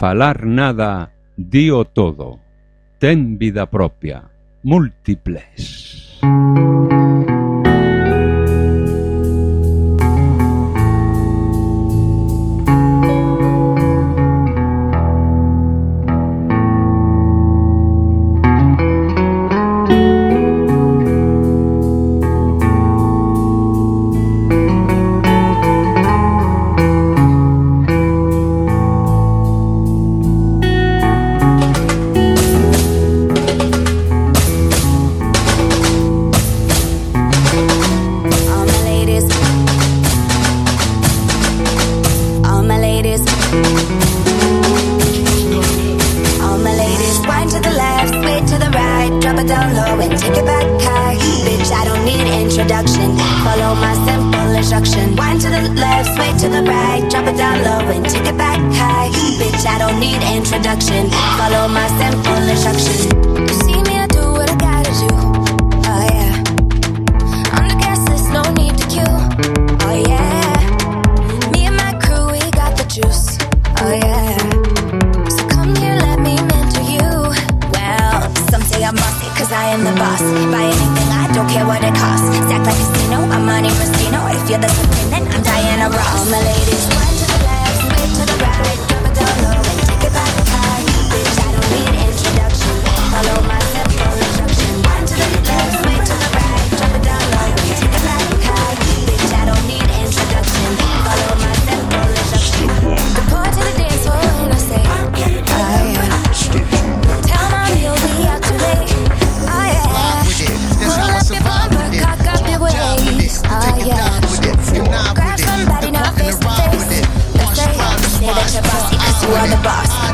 falar nada, dío todo. Ten vida propia. Múltiples.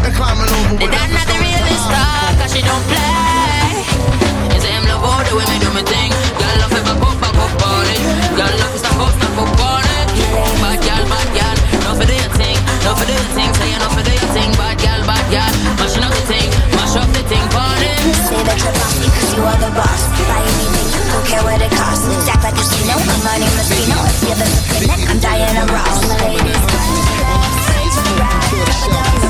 The dad not the realest star, cause she don't play. You say him love all the way me do me thing. Girl love if I pop up up on it. Girl love is stop up, stop up on it. Bad girl, bad girl, no for your thing, no for your thing. Say you no for your thing, bad girl, bad girl. Mashing up the thing, mash up the thing, party. Say that you're bossy cause you are the boss. Buy anything, you don't care what it costs. Act like a casino, I'm Monte Rustino. If you're the supreme, I'm Diana Ross. All my ladies, one to the left, three to the right,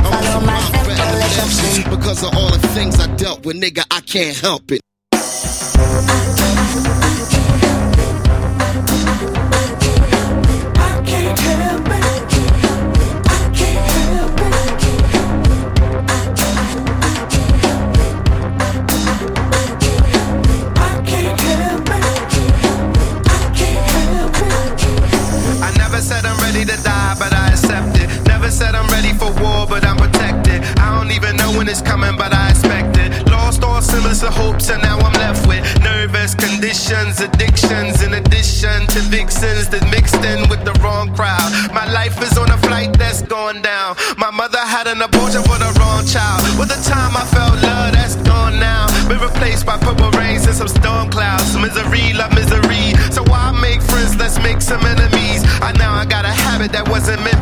Because of all the things I dealt with, nigga, I can't help it. I to that mixed in with the wrong crowd. My life is on a flight that's going down. My mother had an abortion for the wrong child. With the time I felt love, that's gone now. Been replaced by purple rains and some storm clouds. Misery, love misery. So why make friends? Let's make some enemies. I now I got a habit that wasn't meant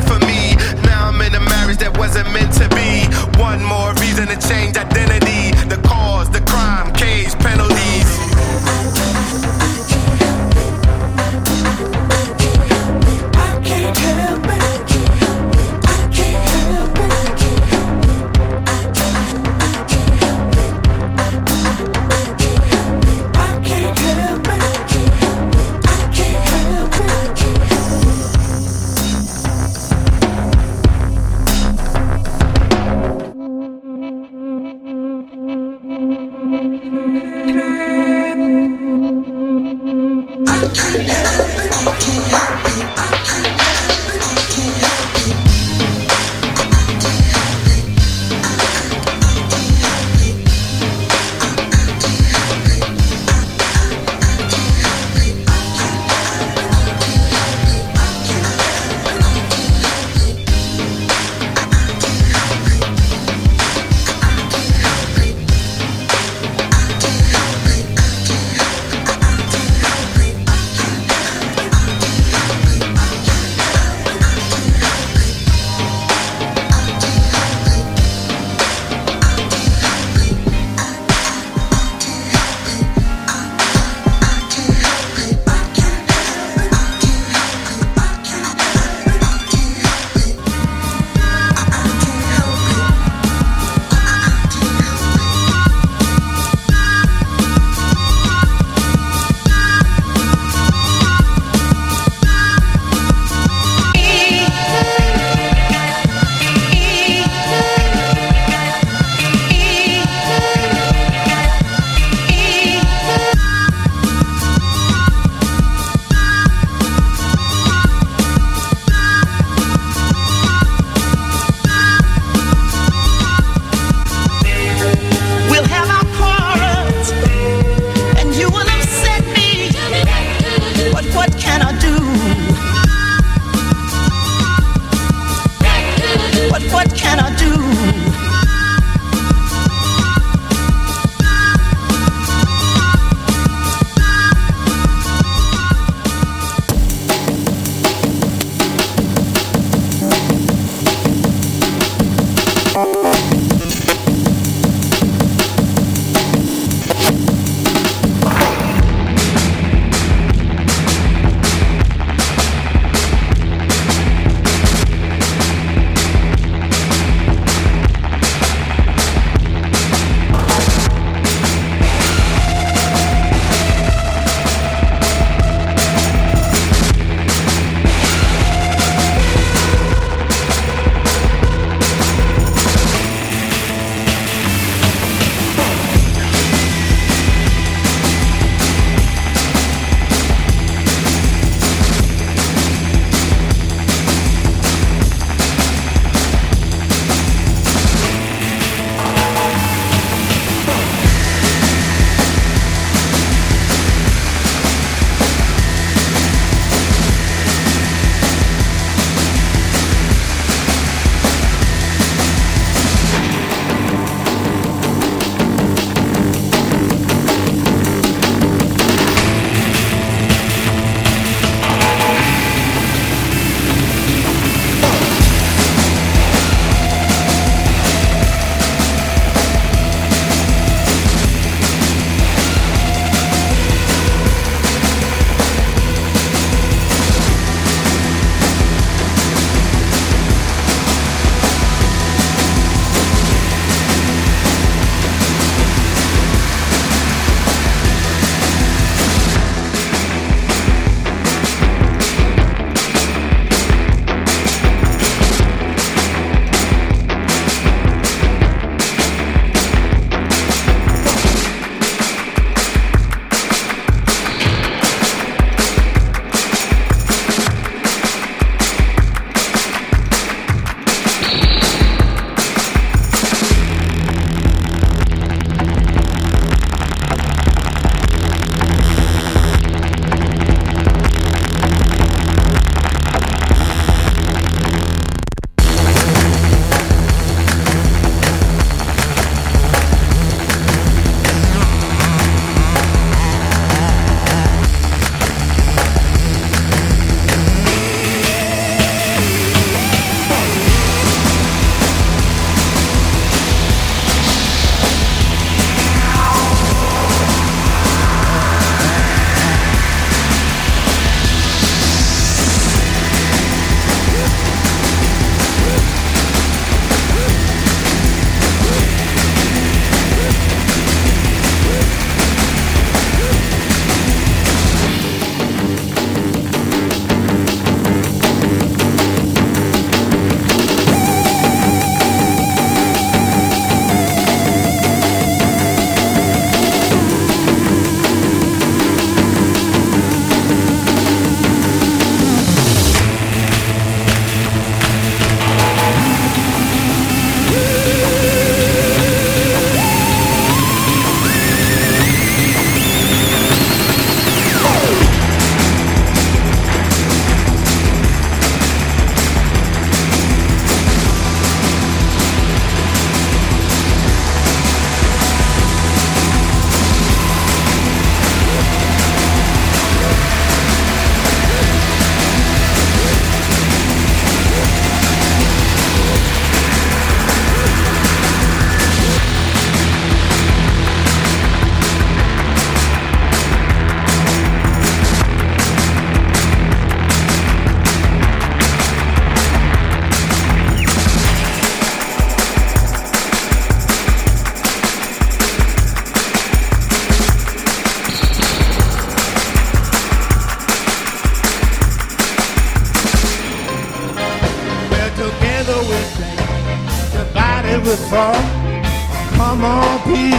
Come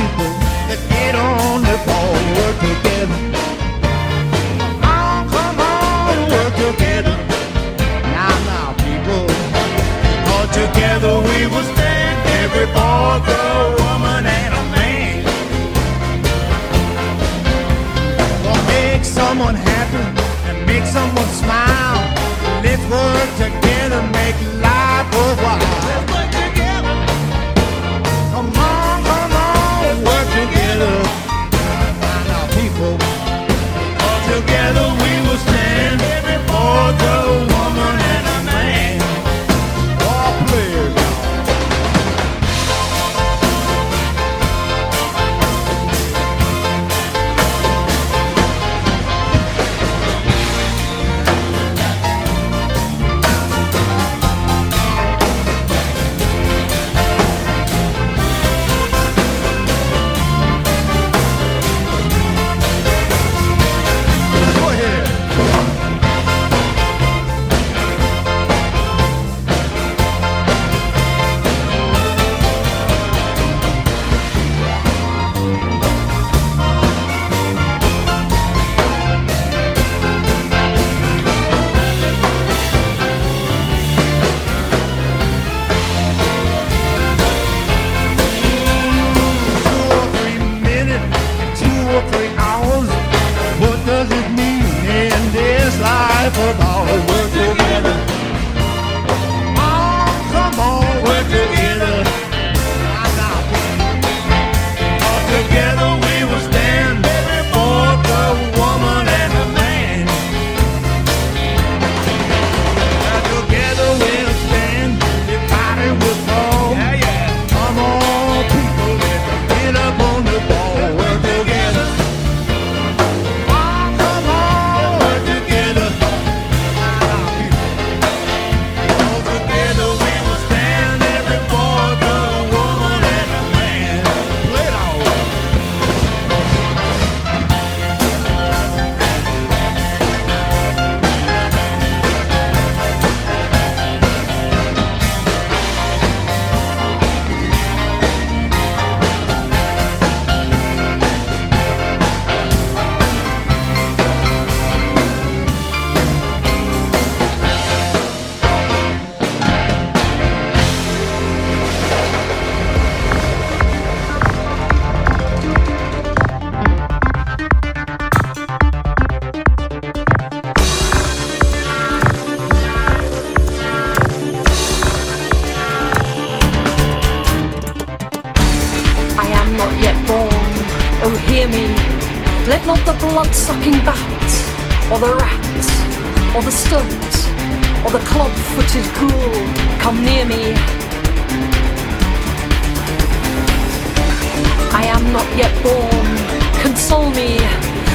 Console me.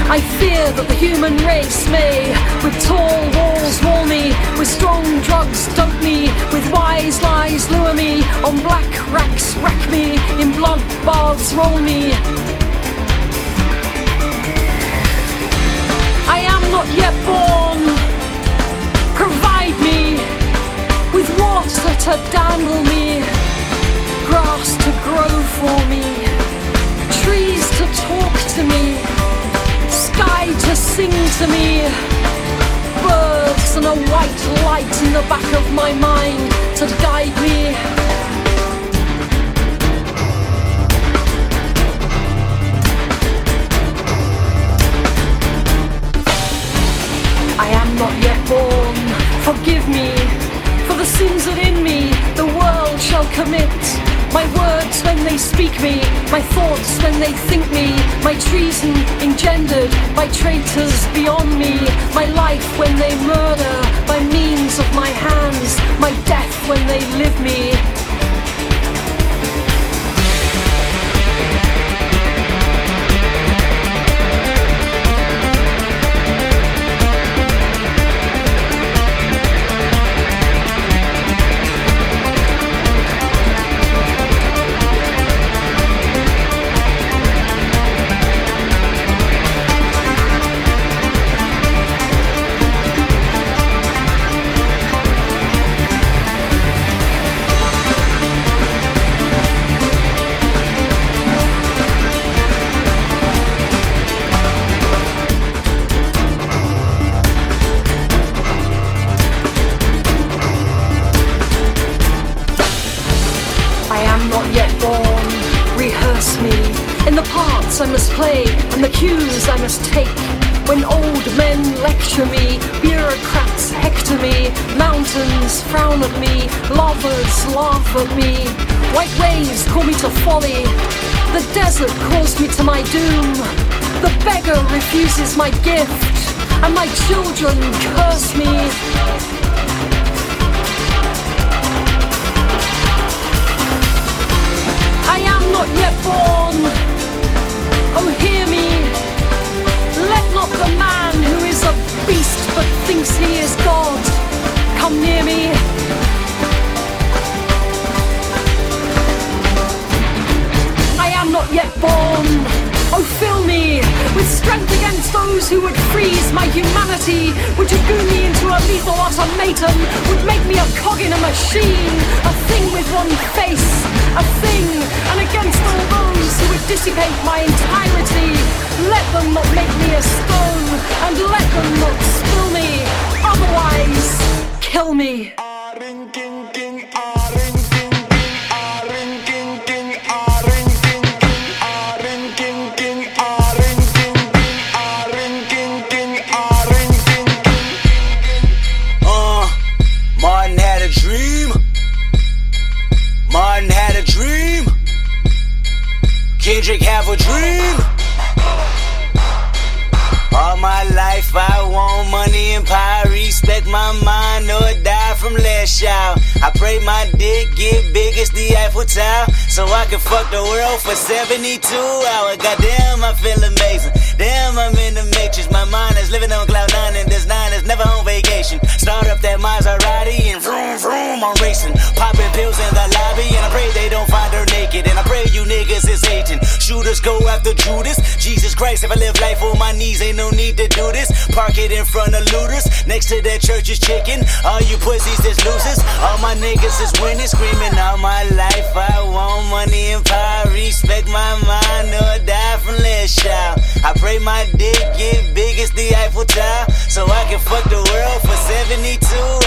I fear that the human race may, with tall walls, wall me, with strong drugs dope me, with wise lies lure me, on black racks wreck me, in blood baths roll me. I am not yet born. Provide me with water to dandle me, grass to grow for me, trees to talk to me, sky to sing to me, birds and a white light in the back of my mind to guide me. I am not yet born. Forgive me for the sins that in me the world shall commit. My words when they speak me, my thoughts when they think me, my treason engendered by traitors beyond me, my life when they murder by means of my hands, my death when they live me. Parts I must play and the cues I must take. When old men lecture me, bureaucrats hector me, mountains frown at me, lovers laugh at me, white waves call me to folly, the desert calls me to my doom, the beggar refuses my gift, and my children curse me. I am not yet born. The man who is a beast but thinks he is God come near me. I am not yet born. Oh, fill me with strength against those who would freeze my humanity, would goon me into a lethal automaton, would make me a cog in a machine, a thing with one face, a thing, and against all those who would dissipate my entirety, let them not make me a stone, and let them not spill me, otherwise, kill me. Dream. All my life I want money and power, respect my mind or die from last child. I pray my dick get big as the Eiffel Tower, so I can fuck the world for 72 hours. Goddamn, I feel amazing. Damn, I'm in the matrix. My mind is living on cloud nine, and this nine is never on vacation. Start up that Maserati and vroom vroom, I'm racing. Popping pills in the lobby, and I pray they don't find her naked. And I pray you niggas is hating. Shooters go after Judas. Jesus Christ, if I live life on my knees, ain't no need to do this. Park it in front of looters. Next to that Church's Chicken. All you pussies is losers. All my niggas is winning, screaming all my life. I want money and power, respect my mind or die from less child. I pray my dick get big as the Eiffel Tower, so I can fuck the world for 72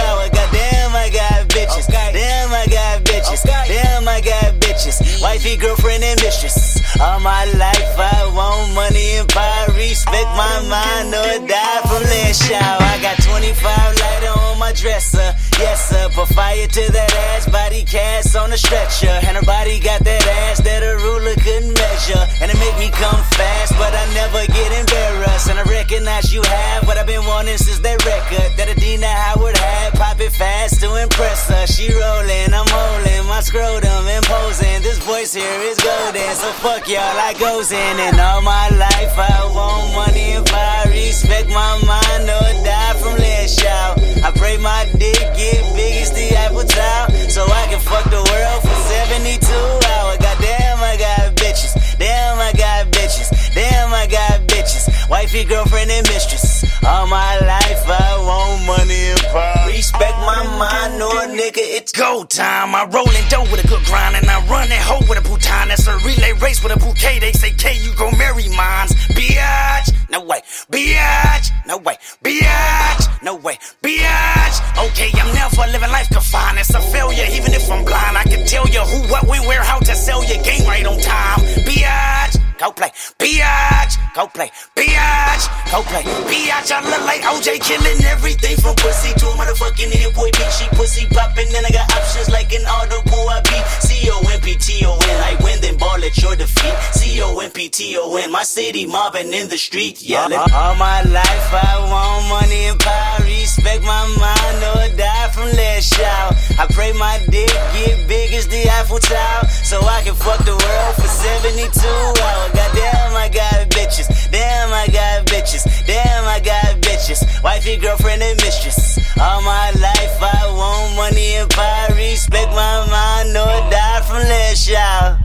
hours. Goddamn, I got bitches. Damn, I got bitches. Damn, I got bitches. Wifey, girlfriend, and mistress. All my life, I want money and power, respect my mind or die from less child. I got 25 lighter on my dresser. Yes, sir. Put fire to that ass, body cast on a stretcher. And her body got that ass that a ruler couldn't measure. And it make me come fast, but I never get embarrassed. And I recognize you have what I've been wanting since that record that Adina Howard had. Pop it fast to impress her. She rolling, I'm holding my scrotum imposing. This voice here is golden, so fuck y'all, I goes in. And all my life I want money and power, respect my mind or die from less shout. I pray my dick get big as the Eiffel Tower, so I can fuck the world for 72 hours. Goddamn, I got bitches. Damn, I got bitches. Damn, I got bitches. Wifey, girlfriend, and mistress. All my life I want money and power. Respect my mind, or nigga, it's go time. I roll in dough with a good grind, and I run that hoe with a bouton. That's a relay race with a bouquet. They say, K, you gon' marry mines. Biatch, no way. Biatch, no way. Biatch, no way. Biatch. Okay, I'm never living life confined. It's a failure, even if I'm blind. I can tell you who, what, when, where, how to sell your game right on time. Biatch, go play. Biatch, go play. Biatch, go play. Biatch, I look like OJ killing everything from pussy to a motherfucking Hit-Boy bitch. She pussy popping, then I got options like an audible. I be C O N P T O N. I win, then ball at your defeat. C O N P T O N. My city mobbing in the street, yelling. Uh-huh. All my life I want money and power, respect my mind or die from less shout. I pray my dick get big as the Eiffel Tower, so I can fuck the world for 72 hours. Goddamn, I got bitches. Damn, I got bitches. Damn, I got bitches. Wifey, girlfriend, and mistress. All my life I want money and power, respect my mind or die from less shout.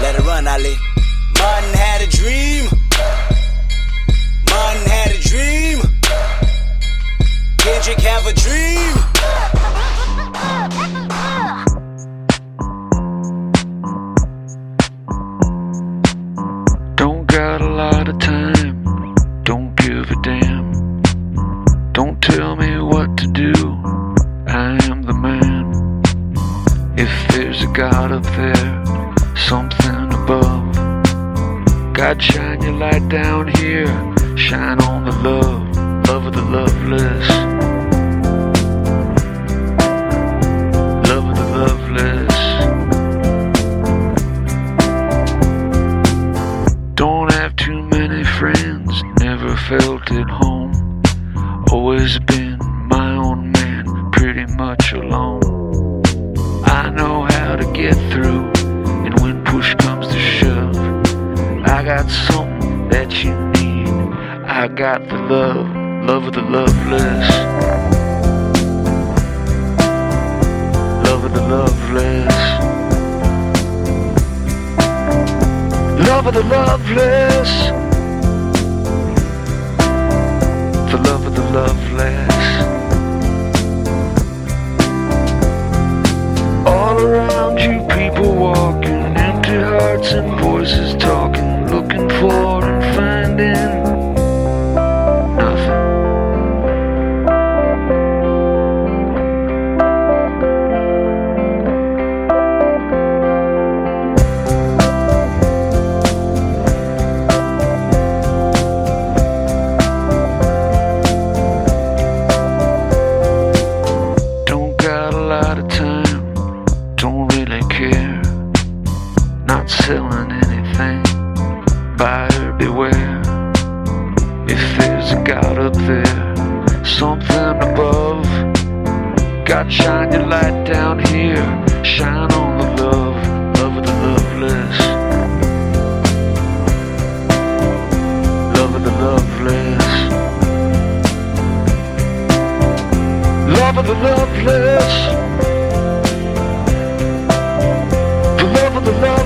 Let it run, Ali. Martin had a dream. Martin had a dream. Kendrick have a dream. Got a lot of time, don't give a damn. Don't tell me what to do, I am the man. If there's a God up there, something above, God, shine your light down here. Shine on the love, love of the loveless. At home. Always been my own man, pretty much alone. I know how to get through, and when push comes to shove, I got something that you need. I got the love, love of the loveless. Love of the loveless. Love of the loveless. Love of the loveless. All around you, people walking, empty hearts and voices talking, looking for and finding The love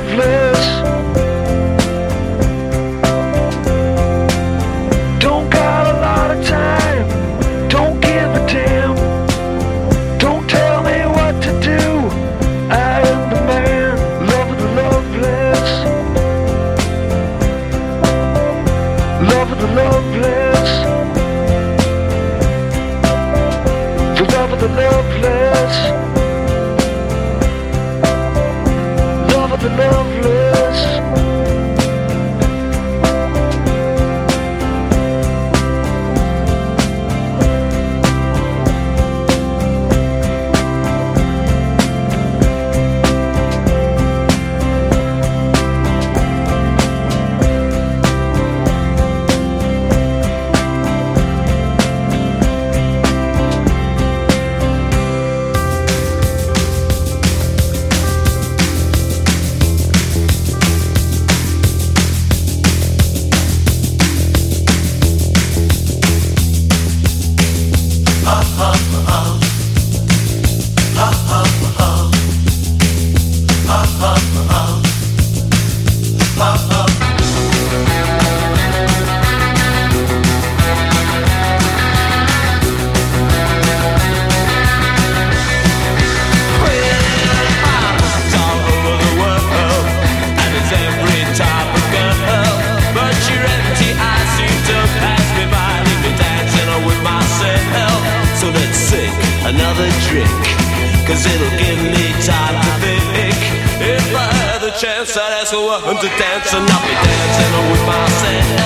chance, I'd ask woman to dance, and I'll be dancing with myself.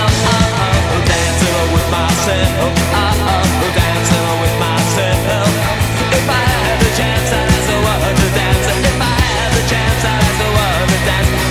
Dancing with myself. Dancing with myself. If I had the chance, I'd ask a woman to dance. If I had the chance, I'd ask a woman to dance.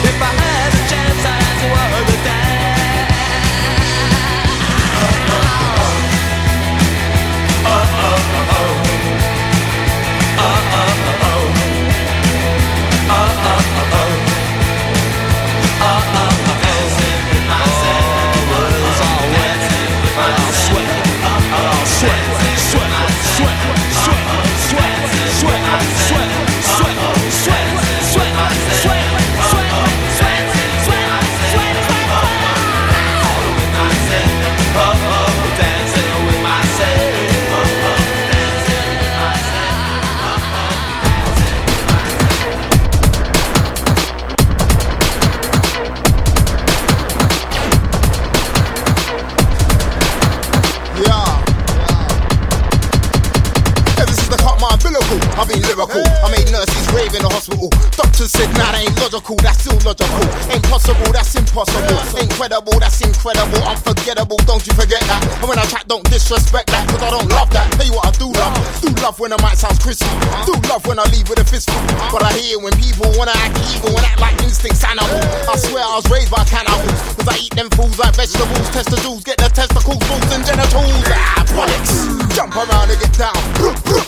Logical. That's illogical. Ain't possible. That's impossible. impossible. Incredible, that's incredible, unforgettable, don't you forget that. And when I chat, don't disrespect that, cause I don't love that. Tell you what I do love. Do love when the mic sounds crispy. Do love when I leave with a fistful. But I hear when people wanna act evil and act like instincts animal. I swear I was raised by cannibals. Cause I eat them fools like vegetables. Test the jewels, get the testicles, balls and genitals. Ah, bollocks. Jump around and get down.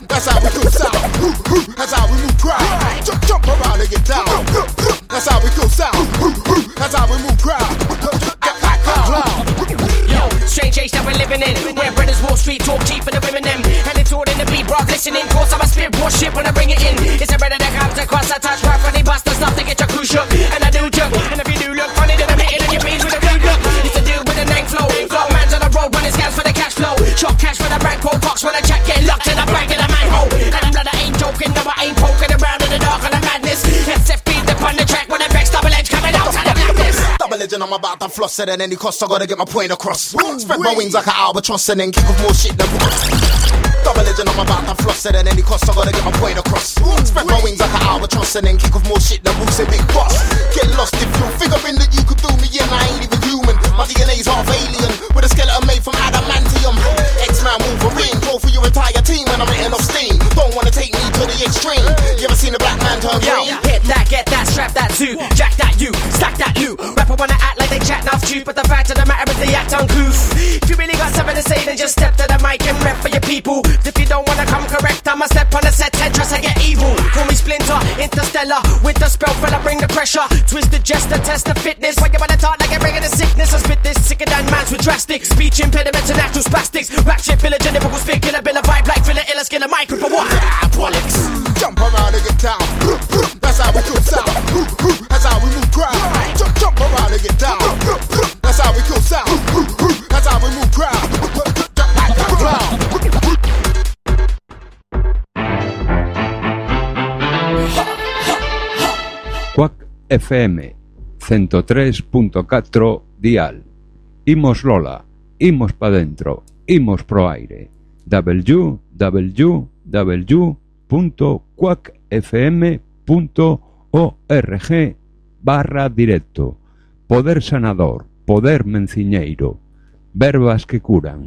That's how we do sound. That's how we move crowd. Jump around and get down. How we do sound. That's how we move crowd. Yo, strange age that we're living in. Where brothers Wall Street talk cheap for the women them. And it's all in the beat, bro. Listening, cause I'm a spirit shit when I bring it in. It's a brother that comes across, I touch right the bust stuff to get your crew shook. And I do joke. And if you do look funny, then I'm hitting on your beans with a rude look. It's a dude with a name flow. Flow man's on the road running scams for the cash flow. Chop cash for the bank, roll box when I check get locked in a bank in a manhole. And I'm blood, I ain't joking, no, I ain't poking Double legend, I'm about to floss it at any cost. I gotta get my point across. Spread my wings like an albatross and then kick off more shit than. Double legend, I'm about to floss it at any cost. I gotta get my point across. Spread my wings like an albatross and then kick off more shit than Bruce and Big Boss. Get lost if you're figuring that you could do me in. I ain't even human. My DNA's half alien with a skeleton made from adamantium. X-Man Wolverine, go for your entire team when I'm letting off steam. Don't wanna take me to the extreme. You ever seen a black man turn Yo, green? hit that, get that, strap that too. Jack that you, stack that loot. Rapper wanna act like they chat enough too, but the fact of the matter is they act uncouth. If you really got something to say, then just step to the mic and rap for your people. If you don't wanna come correct, I'ma step on the set and trust I get evil. Call me Splinter, Interstellar, with the spell fella, bring the pressure. Twist the gesture, test the fitness. Why you wanna talk like bringing the sickness, I spit this sicker than man's with drastic speech impediments and natural spastics. Rap shit, lyrical spit, kill a bill of vibe like Philip Illa, skin a mic for what? Bollocks. Jump around and get down. That's how we do sound. And get down. That's how we cool sound. That's how we move crowd. Quack FM 103.4 dial. Imos Lola, imos pa dentro, barra directo. Poder sanador, poder menciñeiro, verbas que curan.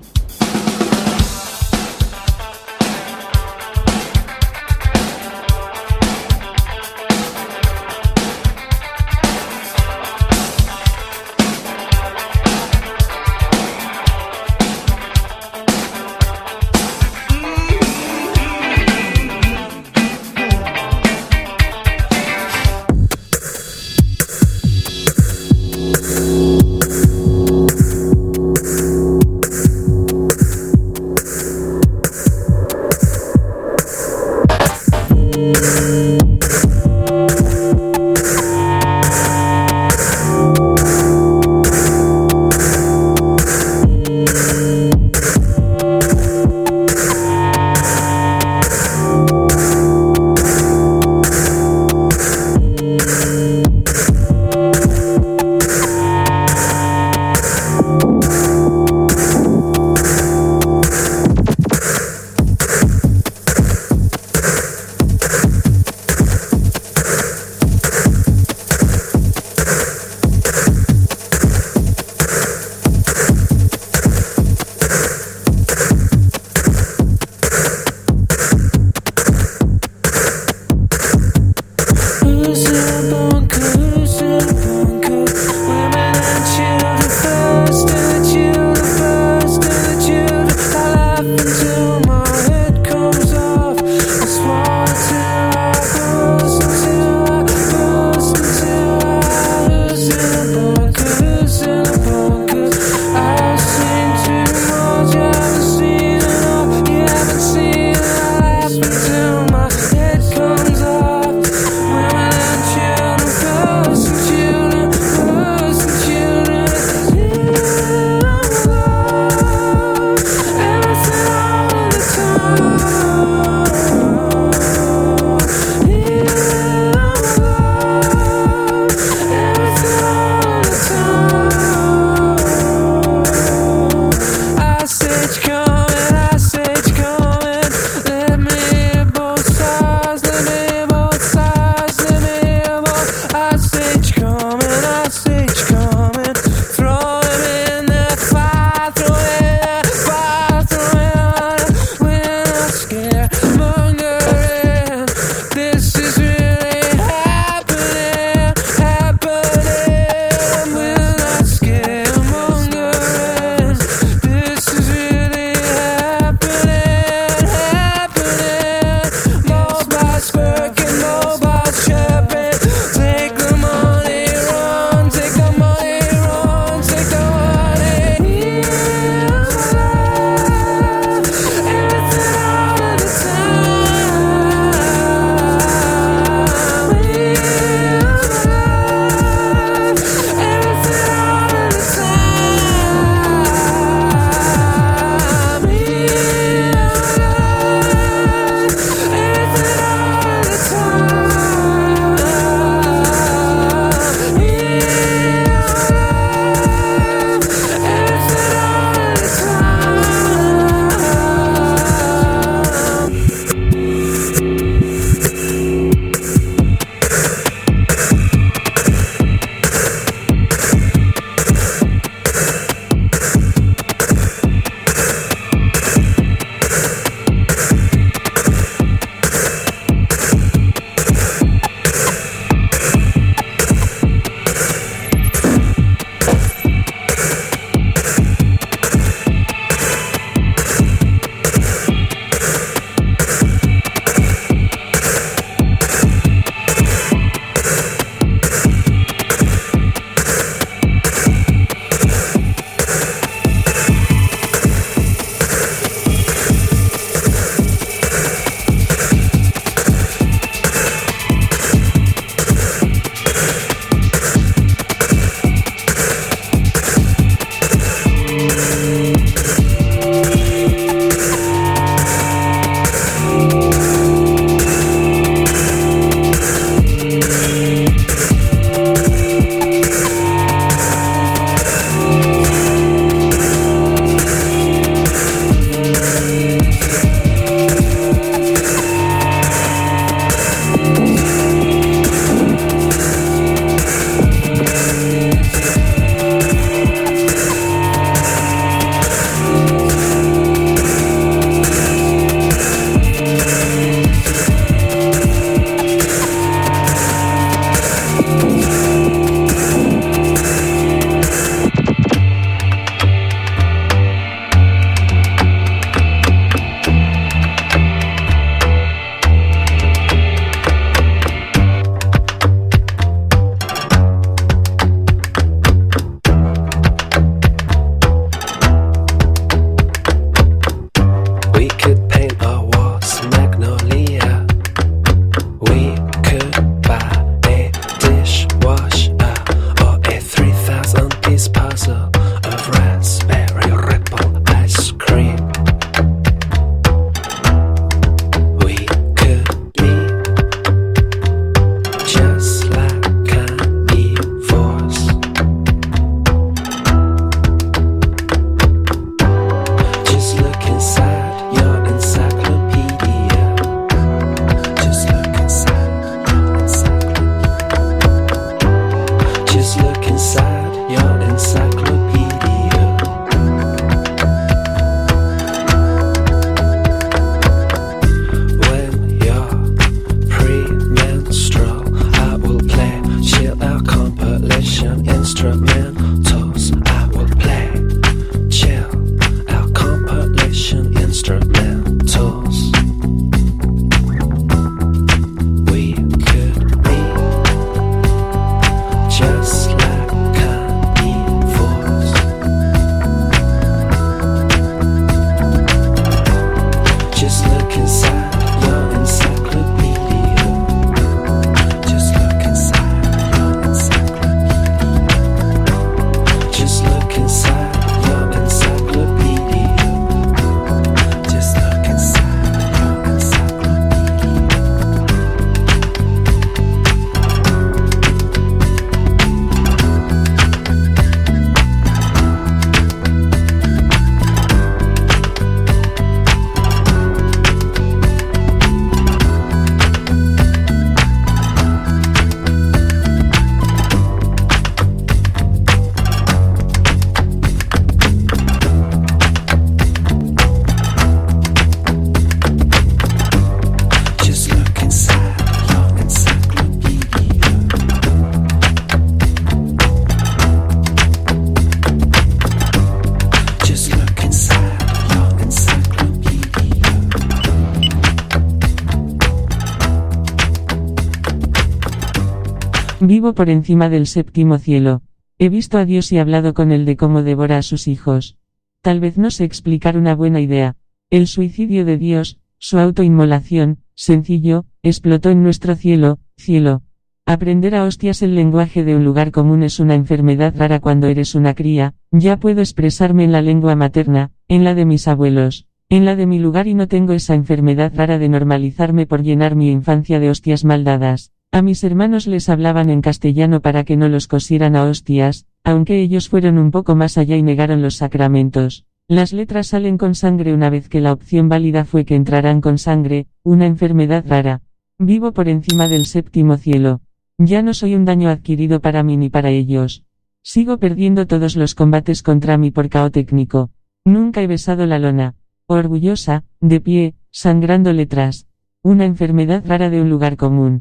Vivo por encima del séptimo cielo. He visto a Dios y hablado con él de cómo devora a sus hijos. Tal vez no sé explicar una buena idea. El suicidio de Dios, su autoinmolación, sencillo, explotó en nuestro cielo, cielo. Aprender a hostias el lenguaje de un lugar común es una enfermedad rara cuando eres una cría, ya puedo expresarme en la lengua materna, en la de mis abuelos, en la de mi lugar y no tengo esa enfermedad rara de normalizarme por llenar mi infancia de hostias maldadas. A mis hermanos les hablaban en castellano para que no los cosieran a hostias, aunque ellos fueron un poco más allá y negaron los sacramentos. Las letras salen con sangre una vez que la opción válida fue que entrarán con sangre, una enfermedad rara. Vivo por encima del séptimo cielo. Ya no soy un daño adquirido para mí ni para ellos. Sigo perdiendo todos los combates contra mí por cao técnico. Nunca he besado la lona. Orgullosa, de pie, sangrando letras. Una enfermedad rara de un lugar común.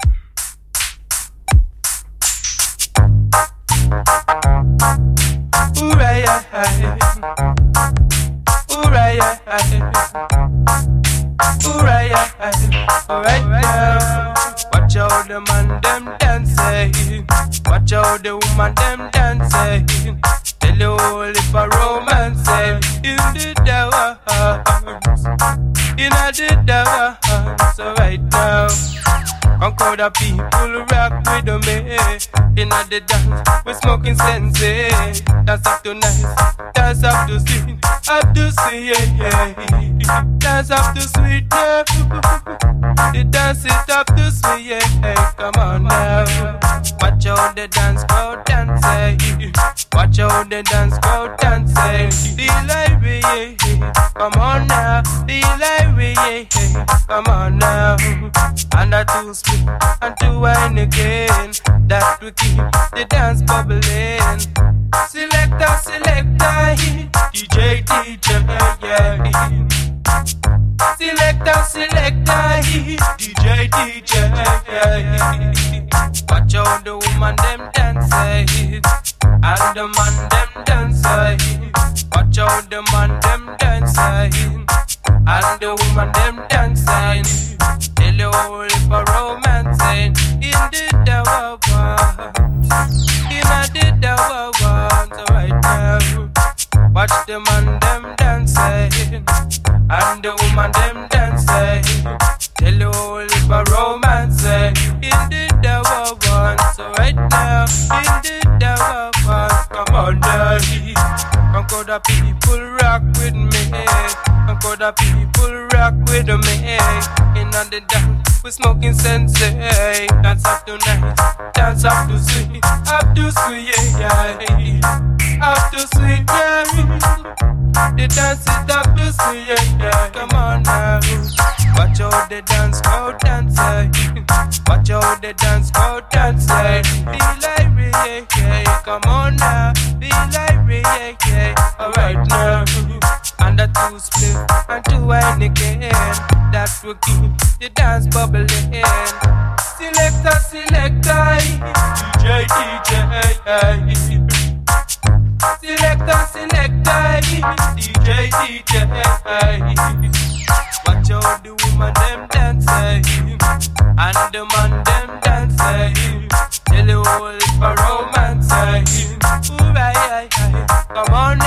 A in in the dance, right now. Conquer the people rock with me In the dance, we smoking sensei Dance eh? up to nice, dance up to sweet Up to sweet, dance up to sweet now The dance is up to sweet, yeah. come on now. Watch out the dance crowd dancing eh? Watch out the dance crowd dancing eh? The live, yeah. Come on now live, yeah. come on now. And a two split and two wine again. That will keep the dance bubbling. Selector, selector, DJ, DJ, yeah Selector, selector, DJ, DJ, yeah Watch out the woman them dancing eh? And the man them dancing eh? Watch out the man them dancing. And the woman them dancing. Tell you all if a romancing. In the devil In the devil So right now Watch the man them dancing. And the woman them dancing. Tell you all if a romancing. In the devil So right now In the devil Come on now Conquer the people rock with me. Conquer the people rock with me. In the dance we smoking sensei. Dance up to night Dance up to sweet Up to sweet yeah. Up to sweet yeah. The dance is up to sweet yeah. Come on now. Watch out the dance crowd dancing Watch out the dance crowd dancing Feel like yeah, yeah. Come on and a two split and two wine again. That will keep the dance bubbling. Selector, selector, DJ, DJ. Selector, selector, DJ, DJ. Watch out the woman them dancing and the man them dancing. Tell you all for romance. Ooh, aye, aye, aye. Come on.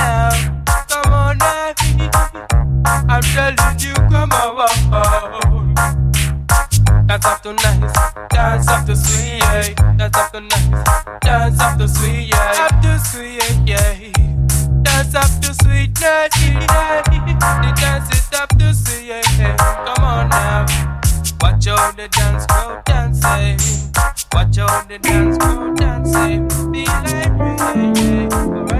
I'm telling you, come on. Dance up to nice, dance up to sweet, yeah. Dance up to nice, dance up to sweet, yeah. Up to sweet, yeah. Dance up to sweet, yeah. The dance it up to sweet, yeah. Come on now. Watch out the dance crowd dancing. Watch out the dance crowd dancing. Feel like rain, yeah.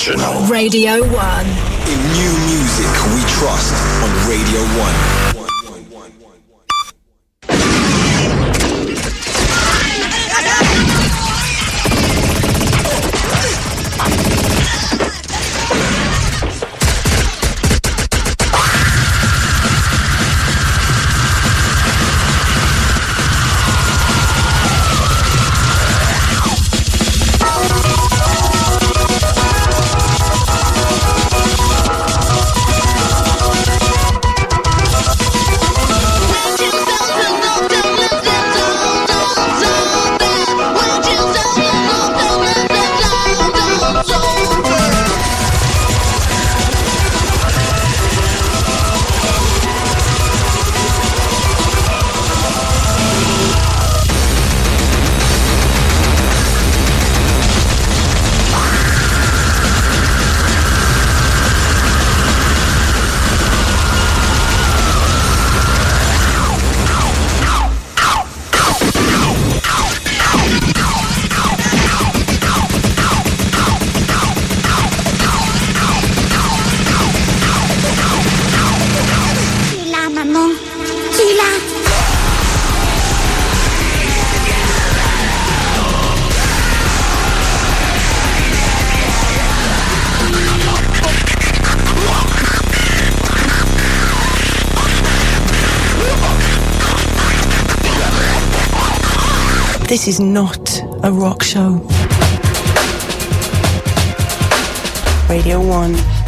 Radio 1. In new music we trust on Radio 1. This is not a rock show. Radio 1.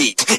heat.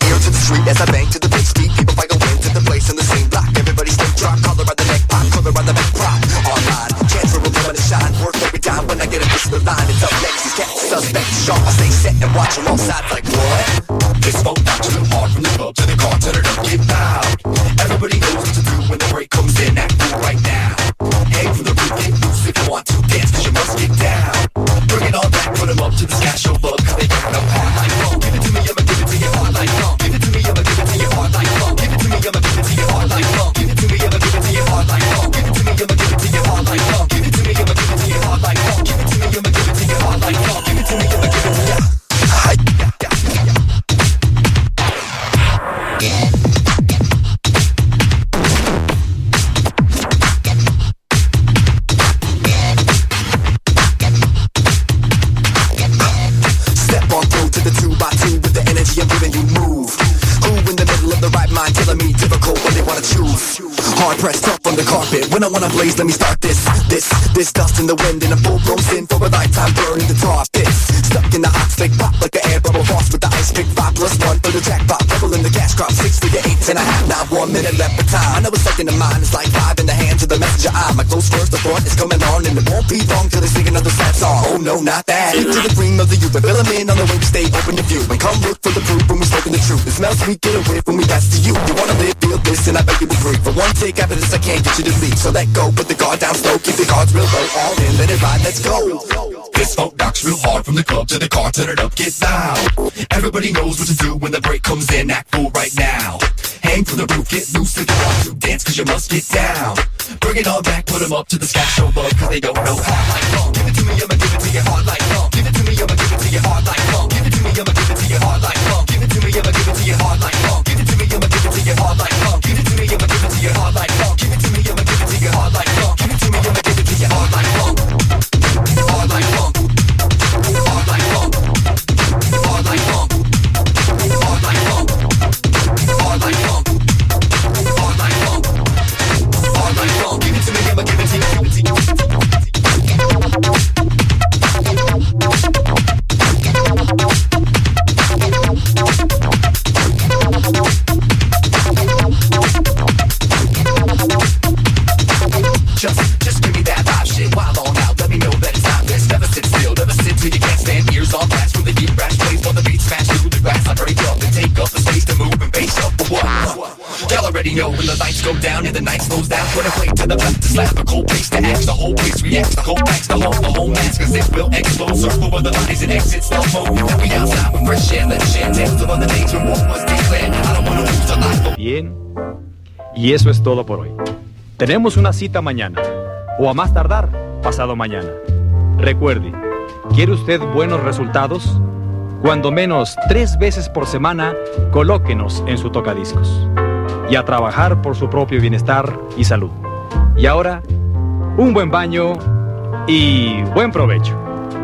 let it ride, let's go. This funk knocks real hard from the club to the car, turn it up, get down. Everybody knows what to do when the break comes in, act cool right now. Hang from the roof, get loose and try to dance cause you must get down. Bring it all back, put 'em up to the sky, show love cause they don't know how. Like long, give it to me, I'ma give it to you hard like long. Give it to me, I'ma give it to you hard like long. Give it to me, I'ma give it to you hard like long. Give it to me, I'ma give it to you hard like long. Give it to me, I'ma give it to you hard like long. Give it to me, I'ma give it to you hard like long. Give it to me, I'ma give it to you hard like long. Give it to me, I'ma give it to you hard like long. Put a plate to the left to slap a cold face to axe the whole place. React the whole axe, the whole, the whole mask. Cause it will explode. Circle where the lies and exit stealth mode. Now we outside with fresh air. Let share names on the names when war was declared. I don't wanna lose a life. Bien. Y eso es todo por hoy. Tenemos una cita mañana. O a más tardar, pasado mañana. Recuerde, ¿quiere usted buenos resultados? Cuando menos tres veces por semana, colóquenos en su tocadiscos y a trabajar por su propio bienestar y salud. Y ahora, un buen baño y buen provecho.